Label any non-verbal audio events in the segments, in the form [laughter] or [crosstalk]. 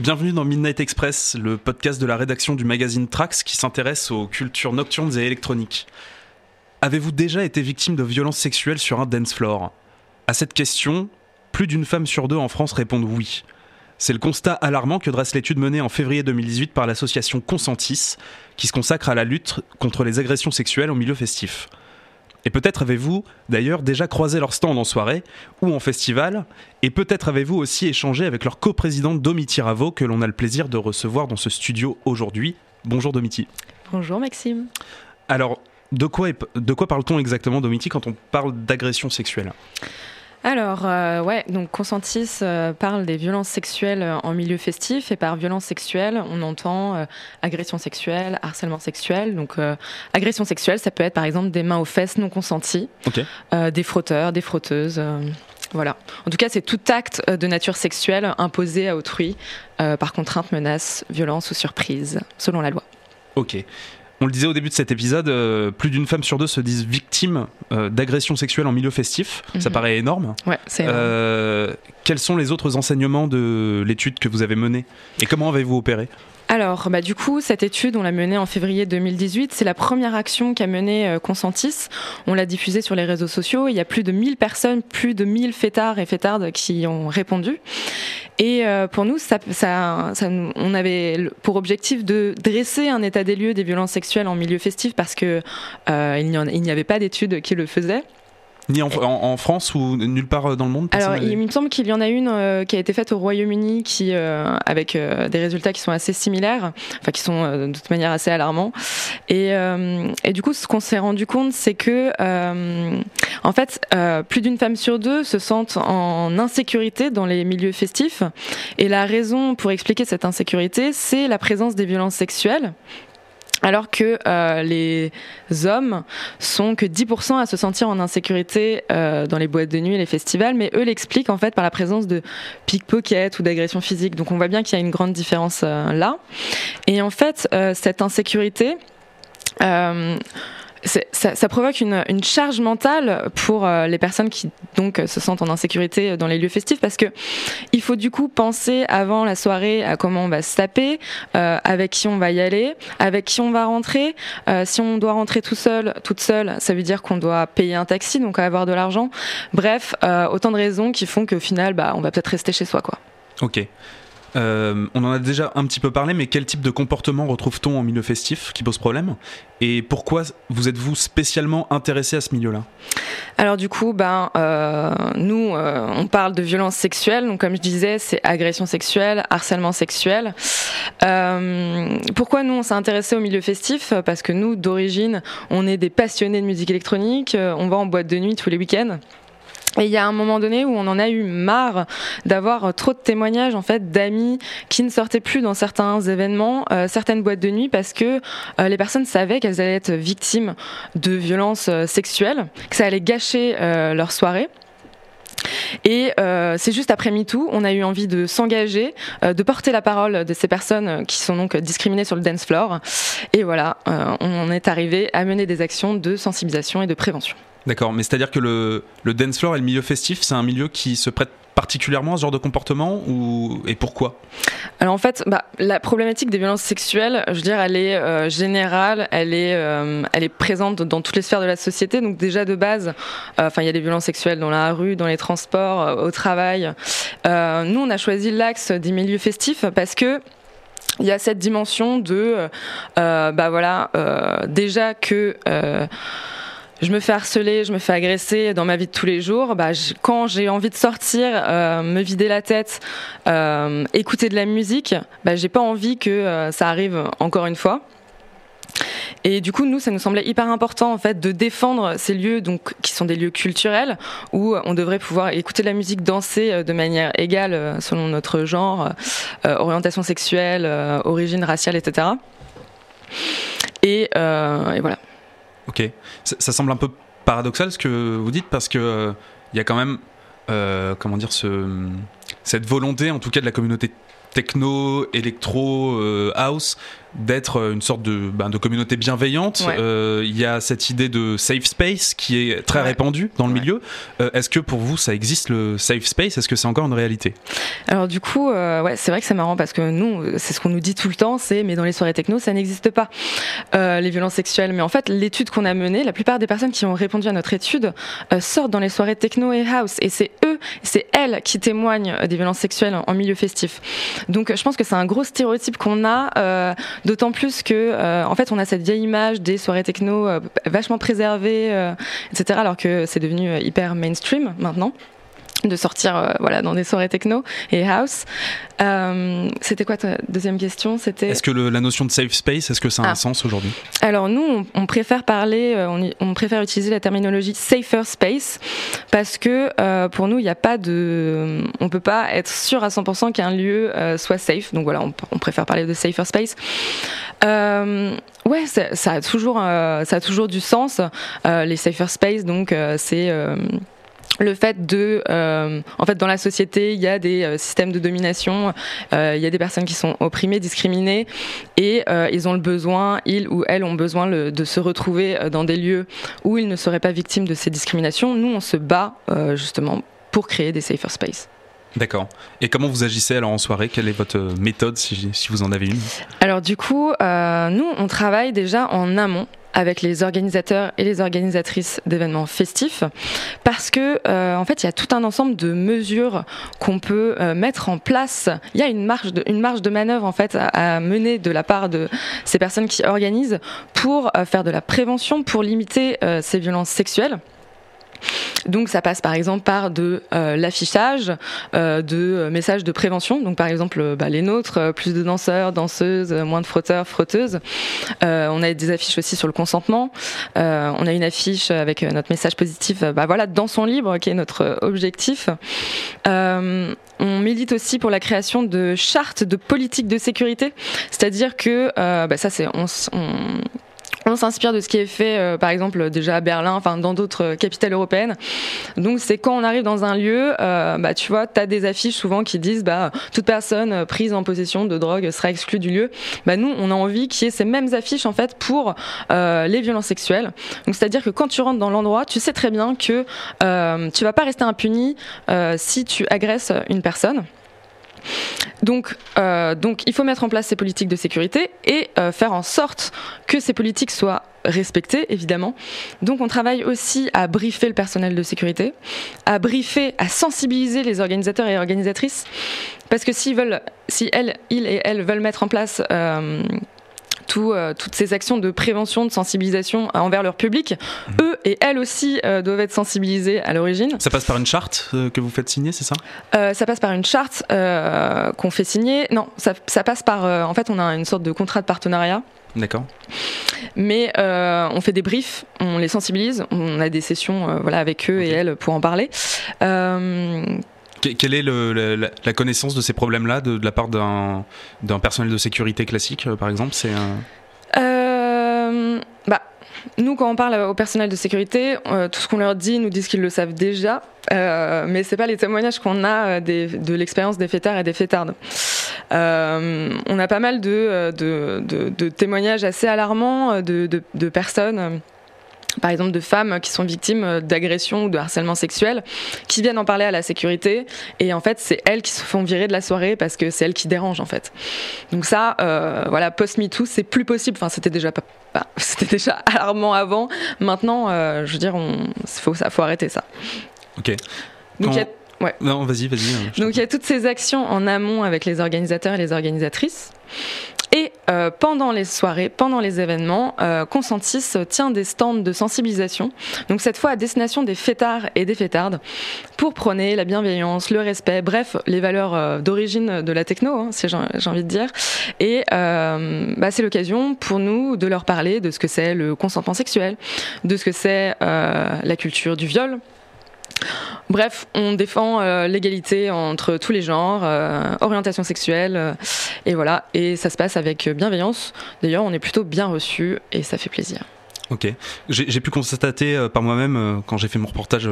Bienvenue dans Midnight Express, le podcast de la rédaction du magazine Trax qui s'intéresse aux cultures nocturnes et électroniques. Avez-vous déjà été victime de violences sexuelles sur un dance floor? À cette question, plus d'une femme sur deux en France répondent oui. C'est le constat alarmant que dresse l'étude menée en février 2018 par l'association Consentis, qui se consacre à la lutte contre les agressions sexuelles au milieu festif. Et peut-être avez-vous d'ailleurs déjà croisé leur stand en soirée ou en festival, et peut-être avez-vous aussi échangé avec leur coprésidente Domiti Ravo que l'on a le plaisir de recevoir dans ce studio aujourd'hui. Bonjour Domiti. Bonjour Maxime. Alors, de quoi, de quoi parle-t-on exactement Domiti quand on parle d'agression sexuelle? Alors, euh, ouais, donc Consentis euh, parle des violences sexuelles euh, en milieu festif et par violence sexuelle, on entend agression sexuelle, harcèlement sexuel. Donc, agression sexuelle, ça peut être par exemple des mains aux fesses non consenties, des frotteurs, des frotteuses. Voilà. En tout cas, c'est tout acte de nature sexuelle imposé à autrui par contrainte, menace, violence ou surprise, selon la loi. Ok. On le disait au début de cet épisode, euh, plus d'une femme sur deux se disent victimes euh, d'agressions sexuelles en milieu festif. Ça mhm. paraît énorme. Ouais, euh, quels sont les autres enseignements de l'étude que vous avez menée et comment avez-vous opéré? Alors, bah, du coup, cette étude, on l'a menée en février 2018. C'est la première action qu'a menée euh, Consentis. On l'a diffusée sur les réseaux sociaux. Il y a plus de 1000 personnes, plus de 1000 fêtards et fêtardes qui ont répondu. Et euh, pour nous, ça, ça, ça, on avait pour objectif de dresser un état des lieux des violences sexuelles en milieu festif parce que euh, il n'y avait pas d'études qui le faisaient. Ni en, France ou nulle part euh, dans le monde Alors, il me semble qu'il y en a une euh, qui a été faite au Royaume-Uni, qui euh, avec des résultats qui sont assez similaires, enfin qui sont de toute manière assez alarmants. Et, et du coup, ce qu'on s'est rendu compte, c'est que en fait, plus d'une femme sur deux se sentent en insécurité dans les milieux festifs. Et la raison pour expliquer cette insécurité, c'est la présence des violences sexuelles alors que euh, les hommes sont que 10% à se sentir en insécurité euh, dans les boîtes de nuit et les festivals, mais eux l'expliquent en fait par la présence de pickpocket ou d'agression physique. Donc on voit bien qu'il y a une grande différence euh, là. Et en fait, cette insécurité ça, provoque une, charge mentale pour euh, les personnes qui donc se sentent en insécurité dans les lieux festifs parce que il faut du coup penser avant la soirée à comment on va se taper, euh, avec qui on va y aller, avec qui on va rentrer. Euh, si on doit rentrer tout seul, toute seule, ça veut dire qu'on doit payer un taxi, donc avoir de l'argent. Bref, euh, autant de raisons qui font qu'au final, bah, on va peut-être rester chez soi, quoi. Ok. Euh, on en a déjà un petit peu parlé, mais quel type de comportement retrouve-t-on en milieu festif qui pose problème Et pourquoi vous êtes-vous spécialement intéressé à ce milieu-là? Alors du coup, ben, euh, nous, euh, on parle de violence sexuelle. Donc comme je disais, c'est agression sexuelle, harcèlement sexuel. pourquoi nous, on s'est intéressé au milieu festif? Parce que nous, d'origine, on est des passionnés de musique électronique. on va en boîte de nuit tous les week-ends. Et il y a un moment donné où on en a eu marre d'avoir trop de témoignages en fait d'amis qui ne sortaient plus dans certains événements, euh, certaines boîtes de nuit parce que euh, les personnes savaient qu'elles allaient être victimes de violences euh, sexuelles, que ça allait gâcher leur soirée. Et euh, c'est juste après MeToo, on a eu envie de s'engager, euh, de porter la parole de ces personnes qui sont donc discriminées sur le dance floor. Et voilà, euh, on est arrivé à mener des actions de sensibilisation et de prévention. D'accord, mais c'est-à-dire que le, le dance floor et le milieu festif, c'est un milieu qui se prête particulièrement à ce genre de comportement ou et pourquoi? Alors en fait, bah, la problématique des violences sexuelles, je veux dire, elle est euh, générale, elle est, euh, elle est présente dans toutes les sphères de la société. Donc déjà de base, euh, il y a des violences sexuelles dans la rue, dans les transports, au travail. nous, on a choisi l'axe des milieux festifs parce que il y a cette dimension de, bah voilà, déjà que je me fais harceler, je me fais agresser dans ma vie de tous les jours, bah, quand j'ai envie de sortir, euh, me vider la tête, euh, écouter de la musique, bah, j'ai pas envie que euh, ça arrive encore une fois. Et du coup, nous, ça nous semblait hyper important en fait de défendre ces lieux, donc qui sont des lieux culturels où on devrait pouvoir écouter de la musique, danser de manière égale selon notre genre, orientation sexuelle, origine raciale, etc. Et, et voilà. Ok. Ça, semble un peu paradoxal ce que vous dites parce que il euh, y a quand même, euh, comment dire, cette volonté, en tout cas de la communauté techno, électro, euh, house, d'être une sorte de, ben, de communauté bienveillante. Il y a cette idée de safe space qui est très répandue dans le milieu. Est-ce que pour vous, ça existe le safe space? Est-ce que c'est encore une réalité? Alors du coup, ouais, c'est vrai que c'est marrant parce que nous, c'est ce qu'on nous dit tout le temps, c'est mais dans les soirées techno, ça n'existe pas les violences sexuelles. Mais en fait, l'étude qu'on a menée, la plupart des personnes qui ont répondu à notre étude sortent dans les soirées techno et house, et c'est eux, c'est elles qui témoignent des violences sexuelles en milieu festif. Donc je pense que c'est un gros stéréotype qu'on a, euh, d'autant plus que euh, en fait on a cette vieille image des soirées techno euh, vachement préservées, etc. Alors que c'est devenu hyper mainstream maintenant de sortir euh, voilà dans des soirées techno et house. Euh, c'était quoi ta deuxième question? C'était est-ce que la notion de safe space est-ce que ça a un ah. sens aujourd'hui? Alors nous on, préfère parler euh, on, on, préfère utiliser la terminologie safer space parce que pour nous il n'y a pas de on peut pas être sûr à 100% qu'un lieu soit safe donc voilà on, on, préfère parler de safer space. ouais ça, ça, a toujours ça a toujours du sens les safer space donc c'est le fait de, euh, en fait, dans la société, il y a des euh, systèmes de domination, euh, il y a des personnes qui sont opprimées, discriminées, et ils ont le besoin, ils ou elles ont besoin de se retrouver dans des lieux où ils ne seraient pas victimes de ces discriminations. Nous, on se bat justement pour créer des safer spaces. D'accord. Et comment vous agissez alors en soirée? Quelle est votre méthode si, si vous en avez une? Alors du coup, nous, on travaille déjà en amont avec les organisateurs et les organisatrices d'événements festifs parce que euh, en fait il y a tout un ensemble de mesures qu'on peut euh, mettre en place. Il y a une marge de, une marge de manœuvre en fait à, mener de la part de ces personnes qui organisent pour euh, faire de la prévention pour limiter ces violences sexuelles donc ça passe par exemple par de euh, l'affichage, euh, de messages de prévention. Donc par exemple euh, bah, les nôtres, plus de danseurs, danseuses, moins de frotteurs, frotteuses. on a des affiches aussi sur le consentement. on a une affiche avec notre message positif. bah voilà, dans son libre, qui est notre objectif. on milite aussi pour la création de chartes de politique de sécurité, c'est-à-dire que bah, ça c'est on, on on s'inspire de ce qui est fait, euh, par exemple, déjà à Berlin, enfin dans d'autres capitales européennes. Donc c'est quand on arrive dans un lieu, euh, bah tu vois, t'as des affiches souvent qui disent, bah toute personne prise en possession de drogue sera exclue du lieu. Bah nous, on a envie qu'il y ait ces mêmes affiches en fait pour euh, les violences sexuelles. Donc c'est-à-dire que quand tu rentres dans l'endroit, tu sais très bien que tu vas pas rester impuni si tu agresses une personne. Donc, euh, donc, il faut mettre en place ces politiques de sécurité et euh, faire en sorte que ces politiques soient respectées, évidemment. Donc, on travaille aussi à briefer le personnel de sécurité, à briefer, à sensibiliser les organisateurs et organisatrices, parce que s'ils veulent, si et elles veulent mettre en place euh, euh, toutes ces actions de prévention, de sensibilisation envers leur public, mhm. eux et elles aussi euh, doivent être sensibilisés à l'origine. Ça passe par une charte euh, que vous faites signer, c'est ça? Ça passe par une charte qu'on fait signer. Non, ça, passe par. en fait, on a une sorte de contrat de partenariat. D'accord. Mais on fait des briefs, on les sensibilise, on a des sessions voilà, avec eux et elles pour en parler. Quelle est la, connaissance de ces problèmes-là de, la part d'un personnel de sécurité classique, euh, par exemple? C'est euh, bah, nous, quand on parle au personnel de sécurité, euh, tout ce qu'on leur dit, nous disent qu'ils le savent déjà, mais c'est pas les témoignages qu'on a de l'expérience des fêtards et des fêtardes. on a pas mal de, témoignages assez alarmants de personnes par exemple de femmes qui sont victimes d'agressions ou de harcèlement sexuel, qui viennent en parler à la sécurité, et en fait c'est elles qui se font virer de la soirée parce que c'est elles qui dérangent en fait. Donc ça, euh, voilà, post-MeToo, c'est plus possible. Enfin, c'était déjà pas, [laughs] c'était déjà alarmant avant. Maintenant, euh, je veux dire, il faut, ça, faut arrêter ça. Ok. Donc il y a Ouais. Non, vas-y, vas-y. Hein, Donc il y a toutes ces actions en amont avec les organisateurs et les organisatrices. Euh, pendant les soirées, pendant les événements, euh, Consentis tient des stands de sensibilisation, donc cette fois à destination des fêtards et des fêtardes, pour prôner la bienveillance, le respect, bref, les valeurs euh, d'origine de la techno, hein, si j'ai envie de dire. Et bah, c'est l'occasion pour nous de leur parler de ce que c'est le consentement sexuel, de ce que c'est la culture du viol, Bref, on défend euh, l'égalité entre tous les genres, euh, orientation sexuelle, euh, et voilà. Et ça se passe avec bienveillance. D'ailleurs, on est plutôt bien reçu et ça fait plaisir. Ok. J'ai pu constater par moi-même, quand j'ai fait mon reportage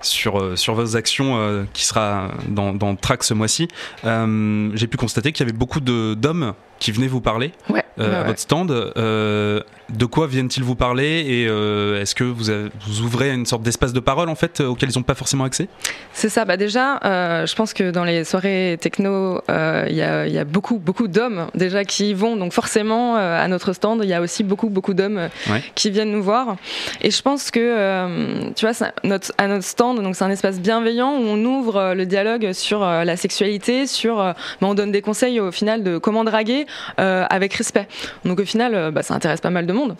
sur, sur vos actions, qui sera dans, dans Track ce mois-ci, j'ai pu constater qu'il y avait beaucoup d'hommes qui venaient vous parler ouais, euh, à ouais. votre stand. Euh, de quoi viennent-ils vous parler et euh, est-ce que vous, avez- vous ouvrez une sorte d'espace de parole en fait auquel ils n'ont pas forcément accès? C'est ça. Bah déjà, je pense que dans les soirées techno, il y, a, il y a beaucoup, beaucoup d'hommes déjà qui y vont. Donc forcément, à notre stand, il y a aussi beaucoup, beaucoup d'hommes Ouais. qui viennent nous voir. Et je pense que, tu vois, ça- notre, à notre stand, donc c'est un espace bienveillant où on ouvre le dialogue sur la sexualité, sur, bah, on donne des conseils au final de comment draguer avec respect. Donc au final, euh, bah, ça intéresse pas mal de monde.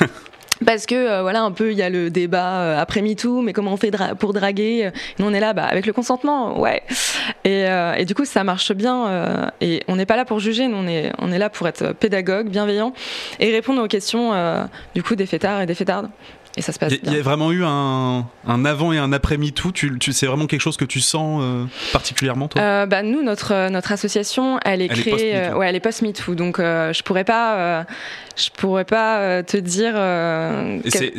[laughs] Parce que euh, voilà un peu il y a le débat euh, après MeToo mais comment on fait dra- pour draguer nous on est là bah, avec le consentement ouais et, euh, et du coup ça marche bien euh, et on n'est pas là pour juger nous on est on est là pour être pédagogue bienveillant et répondre aux questions euh, du coup des fêtards et des fêtardes et ça se passe Il y, a- y vraiment eu un, un avant et un après MeToo. Tu, tu, c'est vraiment quelque chose que tu sens euh, particulièrement, toi? Euh, bah, nous, notre, euh, notre association, elle est Elle créée, euh, ouais, elle est post-MeToo, donc je pourrais pas, je pourrais pas te dire.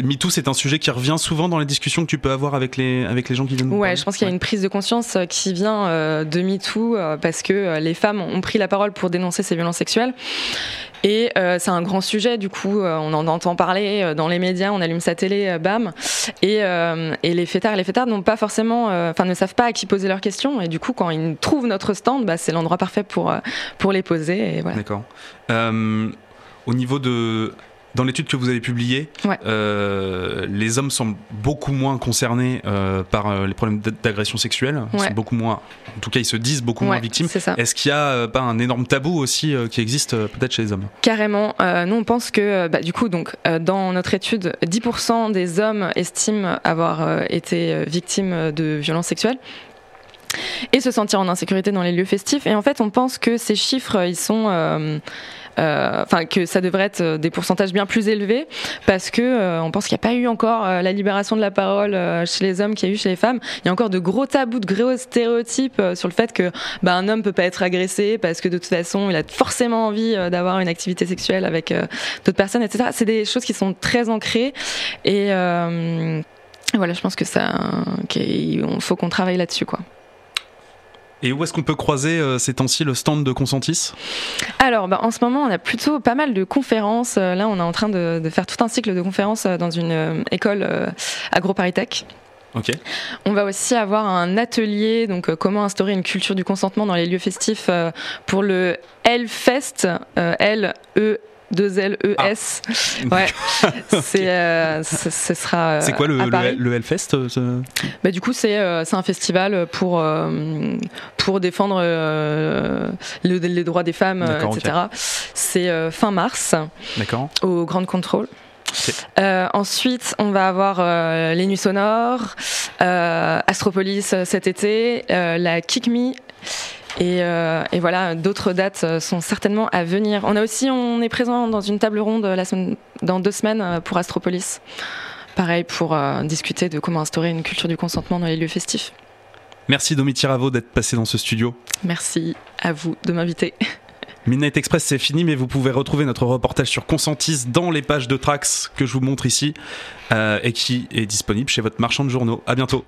MeToo, c'est un sujet qui revient souvent dans les discussions que tu peux avoir avec les, avec les gens qui viennent. Ouais, parler je pense qu'il y a une prise de conscience qui vient de MeToo parce que les femmes ont pris la parole pour dénoncer ces violences sexuelles. Et euh, c'est un grand sujet, du coup, euh, on en entend parler euh, dans les médias, on allume sa télé, bam. Et, les fêtards les fêtardes n'ont pas forcément, enfin, ne savent pas à qui poser leurs questions. Et du coup, quand ils trouvent notre stand, bah, c'est l'endroit parfait pour, pour les poser. D'accord. Au niveau de. Dans l'étude que vous avez publiée, Ouais. euh, les hommes sont beaucoup moins concernés euh, par euh, les problèmes d'agression sexuelle. Ils Ouais. sont beaucoup moins. En tout cas, ils se disent beaucoup moins victimes. Est-ce qu'il y a pas un énorme tabou aussi qui existe peut-être chez les hommes? Carrément. Nous, on pense que, bah, du coup, donc, dans notre étude, 10% des hommes estiment avoir été victimes de violences sexuelles et se sentir en insécurité dans les lieux festifs. Et en fait, on pense que ces chiffres, ils sont euh, enfin que ça devrait être euh, des pourcentages bien plus élevés parce que euh, on pense qu'il n'y a pas eu encore euh, la libération de la parole euh, chez les hommes qu'il y a eu chez les femmes. Il y a encore de gros tabous, de gros stéréotypes euh, sur le fait que bah, un homme peut pas être agressé parce que de toute façon il a forcément envie euh, d'avoir une activité sexuelle avec euh, d'autres personnes, etc. C'est des choses qui sont très ancrées et euh, voilà, je pense que ça, qu'il faut qu'on travaille là-dessus, quoi. Et où est-ce qu'on peut croiser euh, ces temps-ci le stand de Consentis? Alors, bah, en ce moment, on a plutôt pas mal de conférences. Euh, Là, on est en train de, de faire tout un cycle de conférences euh, dans une euh, école euh, agro-paritech. Ok. On va aussi avoir un atelier, donc euh, comment instaurer une culture du consentement dans les lieux festifs euh, pour le Hellfest, euh, L E 2 L E S. Ouais, [laughs] c'est euh, ce sera. euh, C'est quoi le, le, le Hellfest euh, Bah, du coup, c'est euh, c'est un festival pour, pour défendre le- les droits des femmes, etc. C'est fin mars D'accord. au Grand. Euh, ensuite, on va avoir euh, les Nuits Sonores, euh, Astropolis cet été, la Kick Me. Et, euh, et voilà, d'autres dates euh, sont certainement à venir. On a aussi, on est présent dans une table ronde la semaine, dans deux semaines euh, pour Astropolis. Pareil pour euh, discuter de comment instaurer une culture du consentement dans les lieux festifs. Merci Domiti Ravo d'être passé dans ce studio. Merci à vous de m'inviter. [laughs] Midnight Express, c'est fini, mais vous pouvez retrouver notre reportage sur Consentis dans les pages de Trax que je vous montre ici euh, et qui est disponible chez votre marchand de journaux. À bientôt.